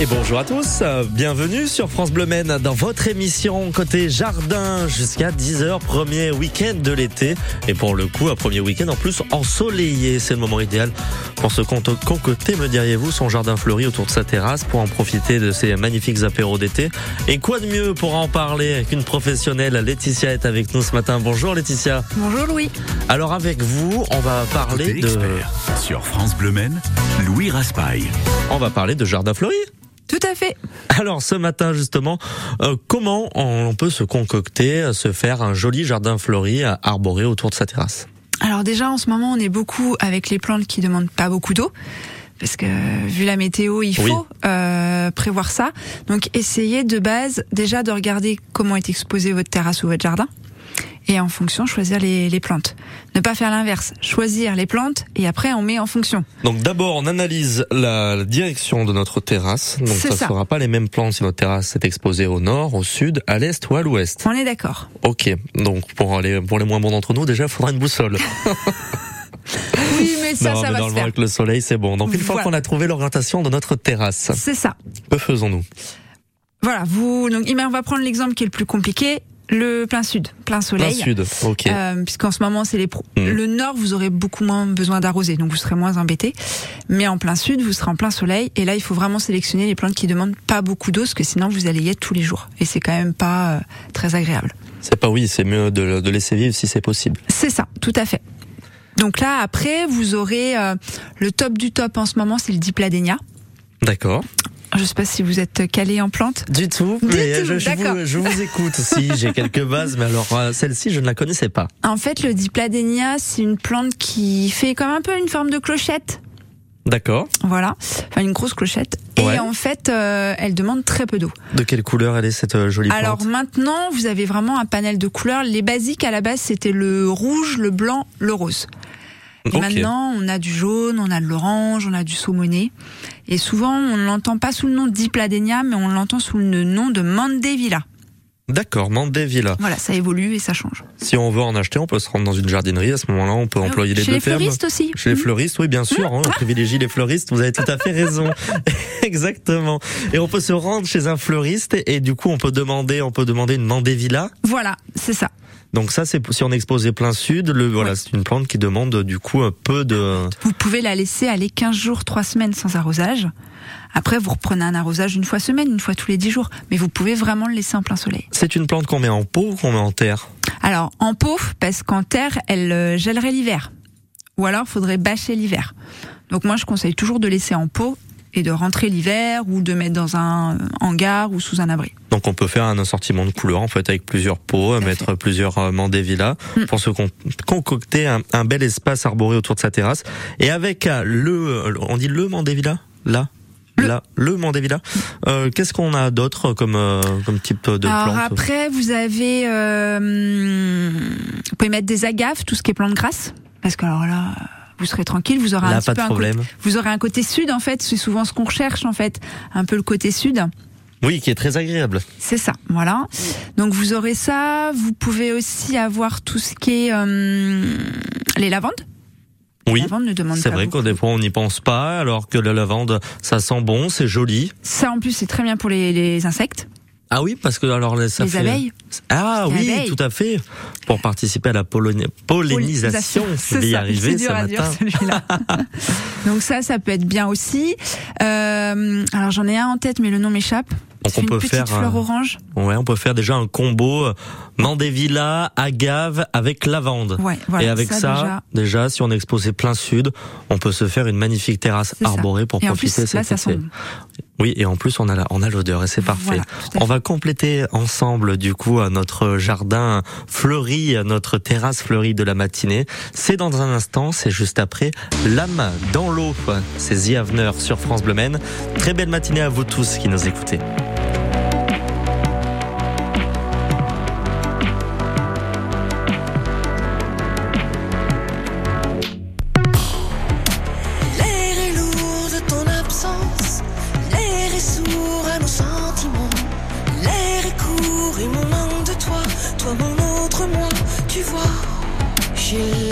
Et bonjour à tous, bienvenue sur France Bleu Maine dans votre émission côté jardin jusqu'à 10h, premier week-end de l'été. Et pour le coup, un premier week-end en plus ensoleillé, c'est le moment idéal pour se concocter, me diriez-vous, son jardin fleuri autour de sa terrasse pour en profiter de ces magnifiques apéros d'été. Et quoi de mieux pour en parler qu'une professionnelle, Laetitia est avec nous ce matin. Bonjour Laetitia. Bonjour Louis. Alors avec vous, on va parler de... Sur France Bleu Maine, Louis Raspail. On va parler de jardin fleuri. Tout à fait. Alors ce matin justement, euh, comment on peut se concocter, se faire un joli jardin fleuri arboré autour de sa terrasse? Alors déjà en ce moment on est beaucoup avec les plantes qui demandent pas beaucoup d'eau. Parce que vu la météo, il faut euh, prévoir ça. Donc essayez de base déjà de regarder comment est exposée votre terrasse ou votre jardin et en fonction choisir les, les plantes. Ne pas faire l'inverse, choisir les plantes et après on met en fonction. Donc d'abord on analyse la direction de notre terrasse. Donc ça ne sera pas les mêmes plantes si notre terrasse est exposée au nord, au sud, à l'est ou à l'ouest. On est d'accord. Ok, donc pour les, pour les moins bons d'entre nous déjà il faudra une boussole. oui, mais ça, ça va se faire. Avec le soleil, c'est bon. Donc une fois qu'on a trouvé l'orientation de notre terrasse, c'est ça. Que faisons-nous? Voilà, vous. Donc, on va prendre l'exemple qui est le plus compliqué. Le plein sud, plein soleil. Plein sud, ok. Euh, Puisqu'en ce moment, c'est les pro mm. le nord, vous aurez beaucoup moins besoin d'arroser, donc vous serez moins embêté. Mais en plein sud, vous serez en plein soleil, et là, il faut vraiment sélectionner les plantes qui demandent pas beaucoup d'eau, parce que sinon, vous allez y être tous les jours, et c'est quand même pas euh, très agréable. C'est pas oui, c'est mieux de, de laisser vivre si c'est possible. C'est ça, tout à fait. Donc là, après, vous aurez euh, le top du top en ce moment, c'est le dipladénia. D'accord. Je sais pas si vous êtes calé en plantes. Du tout, mais je, vous, je, vous, écoute. si j'ai quelques bases, mais alors euh, celle-ci, je ne la connaissais pas. En fait, le dipladénia, c'est une plante qui fait comme un peu une forme de clochette. D'accord. Voilà, enfin une grosse clochette. Et en fait, euh, elle demande très peu d'eau. De quelle couleur elle est cette euh, jolie plante? Alors maintenant, vous avez vraiment un panel de couleurs. Les basiques à la base, c'était le rouge, le blanc, le rose. Et maintenant, on a du jaune, on a de l'orange, on a du saumoné. Et souvent, on ne l'entend pas sous le nom d'Hypladenia, mais on l'entend sous le nom de Mandevilla. D'accord, Mandevilla. Voilà, ça évolue et ça change. Si on veut en acheter, on peut se rendre dans une jardinerie. À ce moment-là, on peut employer les deux termes. Chez les fleuristes aussi. Chez les mmh. fleuristes, oui, bien sûr. Hein, on privilégie les fleuristes. Vous avez tout à fait raison. Exactement. Et on peut se rendre chez un fleuriste et, du coup, on peut demander, on peut demander une Mandevilla. Voilà, c'est ça. Donc ça, c'est si on expose plein sud, le, voilà, c'est une plante qui demande du coup un peu de... Vous pouvez la laisser aller 15 jours, 3 semaines sans arrosage. Après, vous reprenez un arrosage une fois semaine, une fois tous les 10 jours. Mais vous pouvez vraiment le laisser en plein soleil. C'est une plante qu'on met en pot ou qu'on met en terre? Alors, en pot, parce qu'en terre, elle euh, gèlerait l'hiver. Ou alors, il faudrait bâcher l'hiver. Donc moi, je conseille toujours de laisser en pot et de rentrer l'hiver ou de mettre dans un hangar ou sous un abri. Donc on peut faire un assortiment de couleurs en fait avec plusieurs pots, mettre plusieurs euh, mandévillas mm. pour se concocter un, bel espace arboré autour de sa terrasse et avec euh, le on dit le mandévilla? Là? Là, le mandévilla? Euh, Qu'est-ce qu'on a d'autre comme comme type de Alors après, vous avez, vous pouvez mettre des agaves, tout ce qui est plantes grasses, parce que alors là, vous serez tranquille, vous aurez un petit peu un côté, vous aurez un côté sud en fait, c'est souvent ce qu'on recherche en fait, un peu le côté sud. Oui, qui est très agréable. C'est ça, voilà. Donc vous aurez ça, vous pouvez aussi avoir tout ce qui est euh, les lavandes. Oui, c'est vrai qu'au départ on n'y pense pas, alors que la lavande, ça sent bon, c'est joli. Ça en plus c'est très bien pour les, les insectes. Ah oui, parce que alors ça les abeilles. Ah oui, tout à fait. Pour participer à la pollinisation, c'est y arriver ce matin. Donc ça, ça peut être bien aussi. Euh, alors j'en ai un en tête, mais le nom m'échappe. Donc on peut faire fleur orange. Ouais, on peut faire déjà un combo euh, mandevilla, agave avec lavande. Ouais, voilà, Et avec ça, déjà. si on est exposé plein sud, on peut se faire une magnifique terrasse arborée pour profiter de cet été. Oui, et en plus on a on a l'odeur et c'est parfait. on va compléter ensemble du coup notre jardin fleuri, notre terrasse fleurie de la matinée. C'est dans un instant, c'est juste après l'âme dans l'eau. C'est The sur France Bleu Maine. Très belle matinée à vous tous qui nous écoutez. Si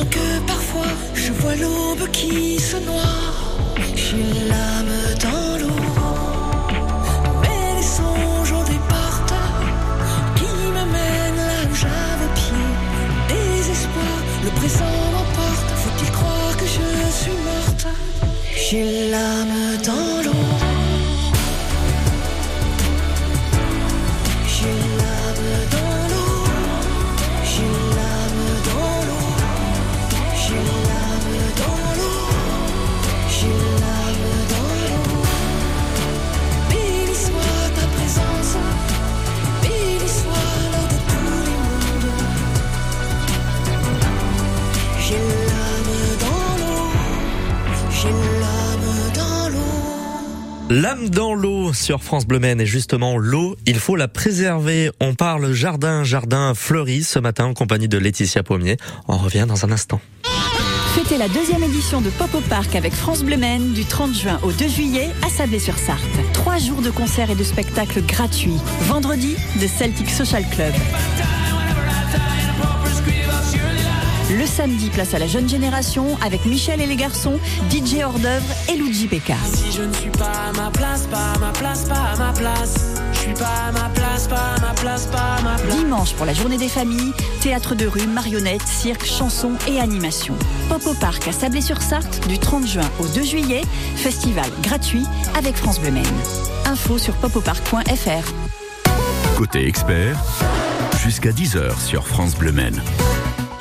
manque parfois. Je vois l'aube qui se noie. J'ai l'âme dans l'eau. Mais les songes ont des portes qui me mènent là où j'avais pied. Désespoir, le présent m'emporte. Faut-il croire que je suis morte? J'ai l'âme dans Dans l'eau sur France Bleu et justement l'eau, il faut la préserver. On parle jardin, jardin fleuri ce matin en compagnie de Laetitia Pommier. On revient dans un instant. Fêtez la deuxième édition de Pop au Parc avec France Bleu du 30 juin au 2 juillet à Sablé-sur-Sarthe. Trois jours de concerts et de spectacles gratuits. Vendredi, de Celtic Social Club. Samedi, place à la jeune génération avec Michel et les garçons, DJ hors d'œuvre et Luigi Becca. Si je ne suis pas à ma place, pas à ma place, pas à ma place. Je suis pas à ma place, pas à ma place, pas à ma place. Dimanche pour la journée des familles, théâtre de rue, marionnettes, cirque, chansons et animation. Pop au Parc à Sablé-sur-Sarthe du 30 juin au 2 juillet, festival gratuit avec France Bleu Maine. Info sur popoparc.fr. Côté expert, jusqu'à 10h sur France Bleu Maine.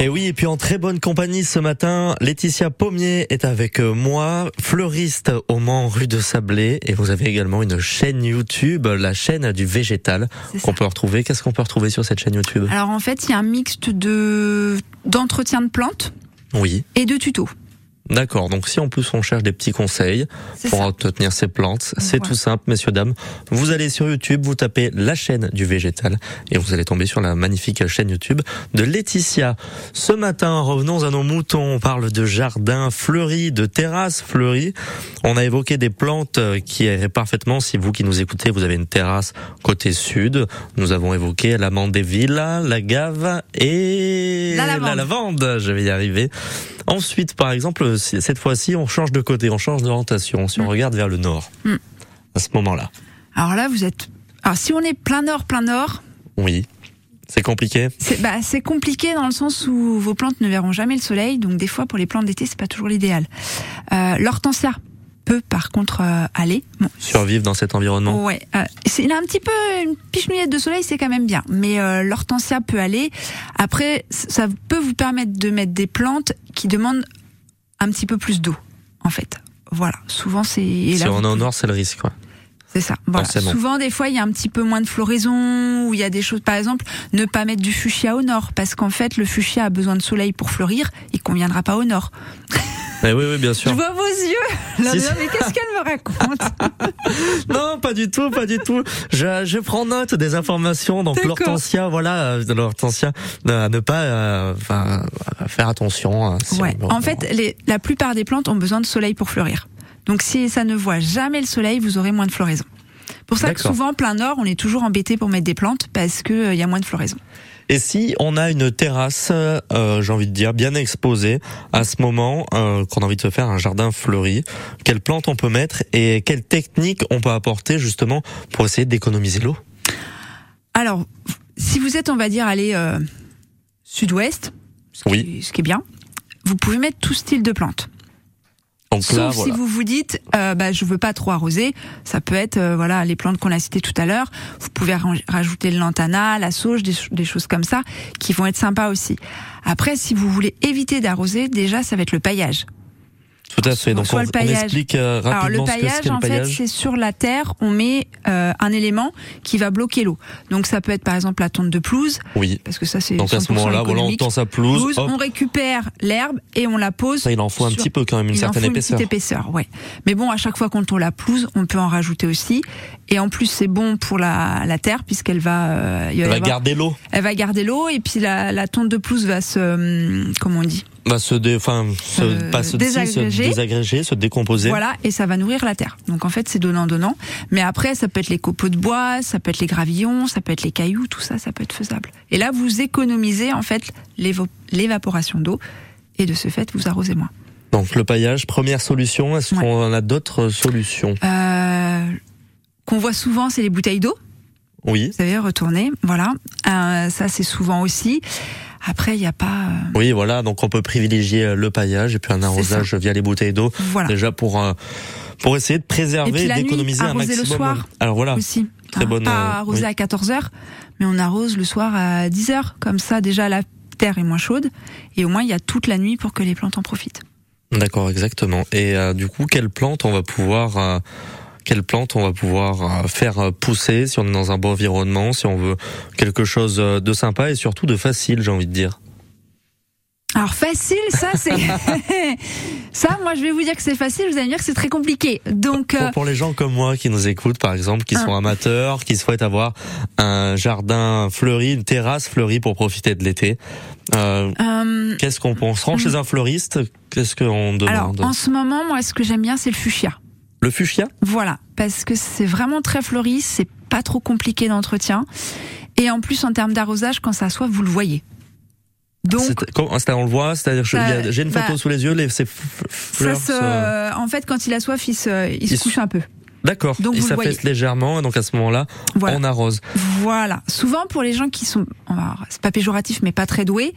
Et oui, et puis en très bonne compagnie ce matin, Laetitia Pommier est avec euh, moi, fleuriste au Mans rue de Sablé, et vous avez également une chaîne YouTube, la chaîne du végétal, qu'on peut retrouver. Qu'est-ce qu'on peut retrouver sur cette chaîne YouTube? Alors en fait, il y a un mixte de d'entretien de plantes Oui, et de tutos. D'accord. Donc si en plus on cherche des petits conseils pour ça. entretenir ses plantes, c'est tout simple, messieurs dames. Vous allez sur YouTube, vous tapez la chaîne du végétal, et vous allez tomber sur la magnifique chaîne YouTube de Laetitia. Ce matin, revenons à nos moutons. On parle de jardin fleuri, de terrasse fleurie. On a évoqué des plantes qui iraient parfaitement. Si vous qui nous écoutez, vous avez une terrasse côté sud. Nous avons évoqué l'amande des villas, la gave et La lavande. lavande. Je vais y arriver. Ensuite, par exemple, cette fois-ci, on change de côté, on change d'orientation. Si on regarde vers le nord, Mm. à ce moment-là, Alors là, vous êtes. Alors si on est plein nord, plein nord, oui, c'est compliqué. c'est bah, c'est compliqué dans le sens où vos plantes ne verront jamais le soleil. Donc des fois, pour les plantes d'été, c'est pas toujours l'idéal. Euh, L'hortensia peut par contre euh, aller. Bon, Survivre dans cet environnement. Ouais, euh, c'est- il a un petit peu une pichenouillette de soleil, c'est quand même bien. Mais euh, l'hortensia peut aller. Après, ça peut vous permettre de mettre des plantes qui demandent un petit peu plus d'eau, en fait. Voilà, souvent c'est. Si là, on est au pouvez- nord, c'est le risque. Quoi. C'est ça. Voilà. Souvent, des fois, il y a un petit peu moins de floraison, ou il y a des choses, par exemple, ne pas mettre du fuchsia au nord, parce qu'en fait, le fuchsia a besoin de soleil pour fleurir, il conviendra pas au nord. Mais oui, oui, bien sûr. Je vois vos yeux. Là, Si, mais qu'est-ce qu'elle me raconte Non, pas du tout, pas du tout. Je, je prends note des informations. Donc l'hortensia, voilà, euh, de l'hortensia, euh, à ne pas, euh, enfin, faire attention. si Ouais. on- En fait, les, la plupart des plantes ont besoin de soleil pour fleurir. Donc, si ça ne voit jamais le soleil, vous aurez moins de floraison. Pour ça que souvent, plein nord, on est toujours embêté pour mettre des plantes parce que euh, il y a moins de floraison. Et si on a une terrasse, euh, j'ai envie de dire, bien exposée, à ce moment, euh, qu'on a envie de se faire un jardin fleuri, quelles plantes on peut mettre et quelles techniques on peut apporter justement pour essayer d'économiser l'eau? Alors, si vous êtes, on va dire, aller euh, sud-ouest, ce, qui Oui. est- ce qui est bien, vous pouvez mettre tout style de plantes. Donc Sauf là, si vous vous dites, euh, bah, je veux pas trop arroser, ça peut être euh, voilà les plantes qu'on a citées tout à l'heure. Vous pouvez rajouter le lantana, la sauge, des, des choses comme ça qui vont être sympas aussi. Après, si vous voulez éviter d'arroser, déjà ça va être le paillage. Tout à fait. Donc Soit on, le on paillage. explique euh, Alors le ce que paillage, le en fait, c'est sur la terre, on met euh, un élément qui va bloquer l'eau. Donc ça peut être par exemple la tonte de pelouse, oui. parce que ça c'est Donc à 100% ce moment-là, voilà, on tend sa pelouse. On récupère l'herbe et on la pose. ça, il en faut un sur- petit peu quand même, une Il en certaine faut épaisseur. Une petite épaisseur, ouais. Mais bon, à chaque fois qu'on tourne la pelouse, on peut en rajouter aussi. Et en plus, c'est bon pour la, la terre puisqu'elle va, euh, il va Elle va avoir- garder l'eau. elle va garder l'eau et puis la, la tonte de pelouse va se, hum, comment on dit, Va se, dé, enfin, se, Euh, pas se, désagréger. se décomposer. voilà, et ça va nourrir la terre. Donc en fait, c'est donnant donnant. Mais après, ça peut être les copeaux de bois, ça peut être les gravillons, ça peut être les cailloux, tout ça, ça peut être faisable. Et là, vous économisez en fait l'évaporation d'eau et de ce fait, vous arrosez moins. Donc le paillage, première solution. Est-ce Ouais. qu'on a d'autres solutions? Euh, qu'on voit souvent, c'est les bouteilles d'eau. Oui. Vous savez, retourner. Voilà. Euh, ça, c'est souvent aussi. Après, il n'y a pas. euh, Oui, voilà. Donc on peut privilégier le paillage et puis un arrosage via les bouteilles d'eau. voilà. Déjà pour euh, pour essayer de préserver et, d'économiser un arroser le maximum. soir. Alors voilà. aussi. Très Hein, bonne, Pas euh, arroser oui. à 14 heures, mais on arrose le soir à 10 heures. Comme ça, déjà, la terre est moins chaude. Et au moins, il y a toute la nuit pour que les plantes en profitent. D'accord, exactement. Et euh, du coup, quelle plante on va pouvoir euh, quelle plante on va pouvoir euh, faire euh, pousser si on est dans un bon environnement, si on veut quelque chose euh, de sympa et surtout de facile, j'ai envie de dire. Alors facile, ça c'est ça. Moi, je vais vous dire que c'est facile. Vous allez me dire que c'est très compliqué. Donc, euh, Pour, les gens comme moi qui nous écoutent, par exemple, qui Ah. sont amateurs, qui souhaitent avoir un jardin fleuri, une terrasse fleurie pour profiter de l'été, euh, euh, qu'est-ce qu'on pense? On se rend chez un fleuriste Qu'est-ce qu'on demande? alors en ce moment, moi, ce que j'aime bien, c'est le fuchsia. Le fuchsia Voilà, parce que c'est vraiment très fleuri, c'est pas trop compliqué d'entretien, et en plus en termes d'arrosage, quand ça soive, vous le voyez. Donc C'est- on le voit, c'est-à-dire il j'ai une photo bah, sous les yeux, les, ces f- f- ça fleurs. se, en fait, quand il a soif, il se, il Il couche un peu. D'accord. donc voyez. fait légèrement, et donc à ce moment-là, Voilà. on arrose. Voilà. Souvent pour les gens qui sont, c'est pas péjoratif, mais pas très doués,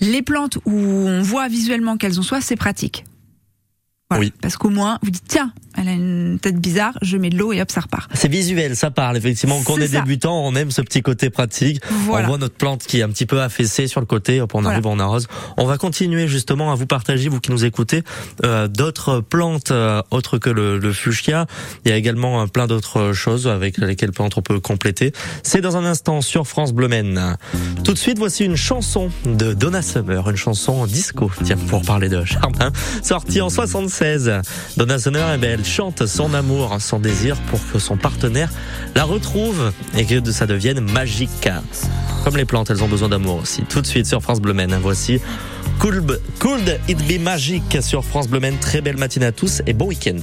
les plantes où on voit visuellement qu'elles ont soif, c'est pratique. Voilà. Oui. Parce qu'au moins, vous dites tiens, elle a une tête bizarre, je mets de l'eau et hop, ça repart. C'est visuel, ça parle. Effectivement, quand on est ça. débutant, on aime ce petit côté pratique. Voilà. On voit notre plante qui est un petit peu affaissée sur le côté, hop, on Voilà. arrive, on arrose. On va continuer justement à vous partager, vous qui nous écoutez, euh, d'autres plantes euh, autres que le, le fuchsia. Il y a également euh, plein d'autres choses avec lesquelles plantes on peut compléter. C'est dans un instant sur France Bleu Maine. Tout de suite, voici une chanson de Donna Summer, une chanson disco. Tiens, pour parler de jardin, sortie en 76. Donna Summer, eh ben, elle chante son amour, son désir pour que son partenaire la retrouve et que ça devienne magique. Comme les plantes, elles ont besoin d'amour aussi. Tout de suite sur France Bleu Maine, voici Could, Could It Be Magic sur France Bleu Maine. Très belle matinée à tous et bon week-end.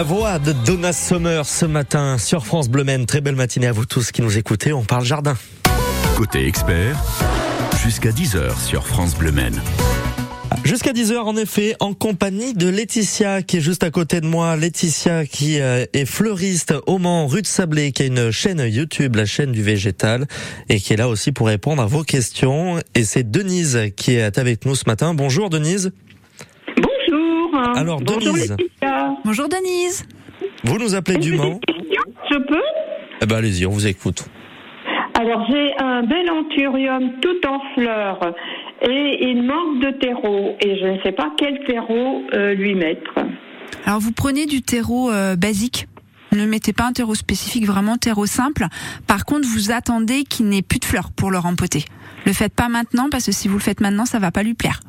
La voix de Donna Sommer ce matin sur France Bleu Maine. Très belle matinée à vous tous qui nous écoutez. On parle jardin. Côté expert, jusqu'à 10h sur France Bleu Maine. Jusqu'à 10h en effet, en compagnie de Laetitia qui est juste à côté de moi. Laetitia qui euh, est fleuriste au Mans, rue de Sablé, qui a une chaîne YouTube, la chaîne du végétal, et qui est là aussi pour répondre à vos questions. Et c'est Denise qui est avec nous ce matin. Bonjour Denise. Bonjour. Alors, Bonjour Denise. Laetitia. Bonjour Denise. Vous nous appelez du Mans Je peux Eh ben allez-y, on vous écoute. Alors j'ai un bel anthurium tout en fleurs et il manque de terreau et je ne sais pas quel terreau euh, lui mettre. Alors vous prenez du terreau euh, basique. Ne mettez pas un terreau spécifique, vraiment terreau simple. Par contre, vous attendez qu'il n'ait plus de fleurs pour le rempoter. Le faites pas maintenant parce que si vous le faites maintenant, ça va pas lui plaire.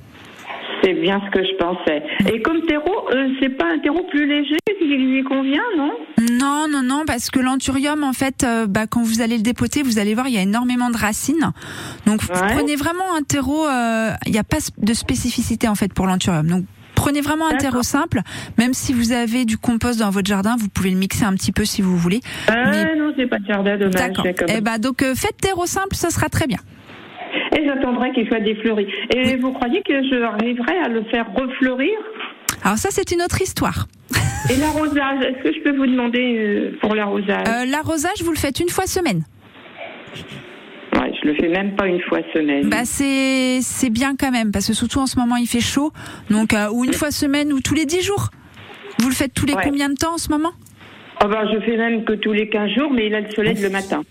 C'est bien ce que je pensais. Et comme terreau, euh, c'est pas un terreau plus léger qui lui convient, non? Non, non, non, parce que l'anthurium, en fait, euh, bah, quand vous allez le dépoter, vous allez voir, il y a énormément de racines. Donc, vous prenez vraiment un terreau. euh, Il n'y a pas de spécificité en fait pour l'anthurium. Donc, prenez vraiment un terreau simple. Même si vous avez du compost dans votre jardin, vous pouvez le mixer un petit peu si vous voulez. euh, Mais- Non, c'est pas de jardin, dommage. D'accord. Eh bah, donc, faites terreau simple, ça sera très bien. Et j'attendrai qu'il soit défleuri. Et vous croyez que je arriverai à le faire refleurir? Alors ça, c'est une autre histoire. Et l'arrosage, est-ce que je peux vous demander euh, pour l'arrosage? Euh, L'arrosage, vous le faites une fois semaine. Ouais, je le fais même pas une fois semaine. Bah c'est c'est bien quand même parce que surtout en ce moment il fait chaud donc euh, ou une fois semaine ou tous les 10 jours. Vous le faites tous les Ouais. combien de temps en ce moment? Ah bah, je fais même que tous les 15 jours, mais il a le soleil le matin.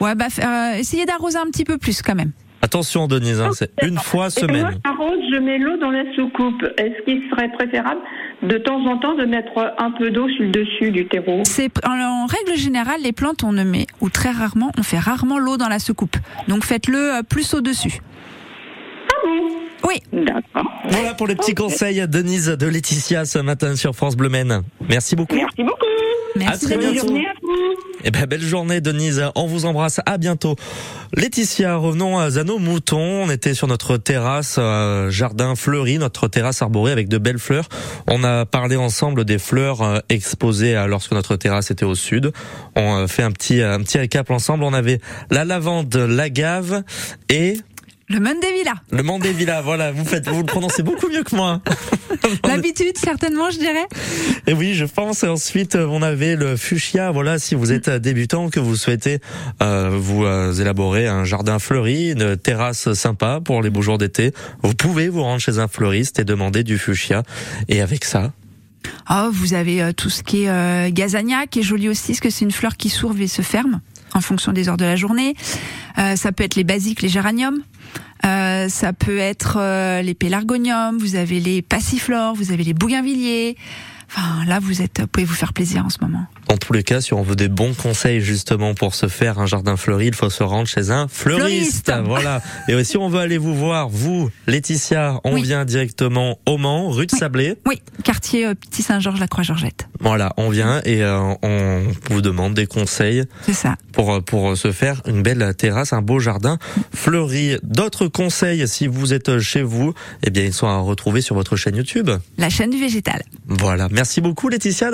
Ouais bah euh, essayez d'arroser un petit peu plus quand même. Attention Denise, hein, c'est une fois Et moi, semaine. j'arrose, je mets l'eau dans la soucoupe. Est-ce qu'il serait préférable de temps en temps de mettre un peu d'eau sur le dessus du terreau? C'est en, en règle générale les plantes on ne met ou très rarement on fait rarement l'eau dans la soucoupe. Donc faites-le euh, plus au dessus. Ah bon? Oui. D'accord. Voilà pour les petits conseils Denise de Laetitia ce matin sur France Bleu Maine. Merci beaucoup. Merci beaucoup. Merci. très bientôt. journée à vous. Eh ben, belle journée, Denise. On vous embrasse. À bientôt. Laetitia, revenons à nos moutons. On était sur notre terrasse, euh, jardin fleuri, notre terrasse arborée avec de belles fleurs. On a parlé ensemble des fleurs euh, exposées euh, lorsque notre terrasse était au sud. On fait un petit, un petit récap ensemble. On avait la lavande, l'agave et Le Mondevilla. le mandevilla. Voilà, vous faites, vous le prononcez beaucoup mieux que moi. L'habitude certainement je dirais. Et oui, je pense. Et ensuite, euh, on avait le fuchsia. Voilà, si vous êtes euh, débutant, que vous souhaitez euh, vous euh, élaborer un jardin fleuri, une terrasse sympa pour les beaux jours d'été, vous pouvez vous rendre chez un fleuriste et demander du fuchsia. Et avec ça, Oh, vous avez euh, tout ce qui est euh, gazania, qui est joli aussi, parce que c'est une fleur qui s'ouvre et se ferme en fonction des heures de la journée. Euh, ça peut être les basiques, les géraniums. Euh, ça peut être euh, les pélargoniums. Vous avez les passiflores, vous avez les bougainvilliers. Enfin, là, vous êtes, vous pouvez vous faire plaisir en ce moment. Dans tous les cas, si on veut des bons conseils justement pour se faire un jardin fleuri, il faut se rendre chez un fleuriste. Fleuriste. Voilà. Et si on veut aller vous voir, vous, Laetitia, on Oui. vient directement au Mans, rue de Sablé. Oui, quartier euh, Petit Saint-Georges, la Croix-Georgette. Voilà, on vient et euh, on vous demande des conseils C'est ça. pour pour se faire une belle terrasse, un beau jardin fleuri. D'autres conseils si vous êtes chez vous, eh bien ils sont à retrouver sur votre chaîne YouTube. La chaîne du végétal. Voilà. Merci beaucoup Laetitia.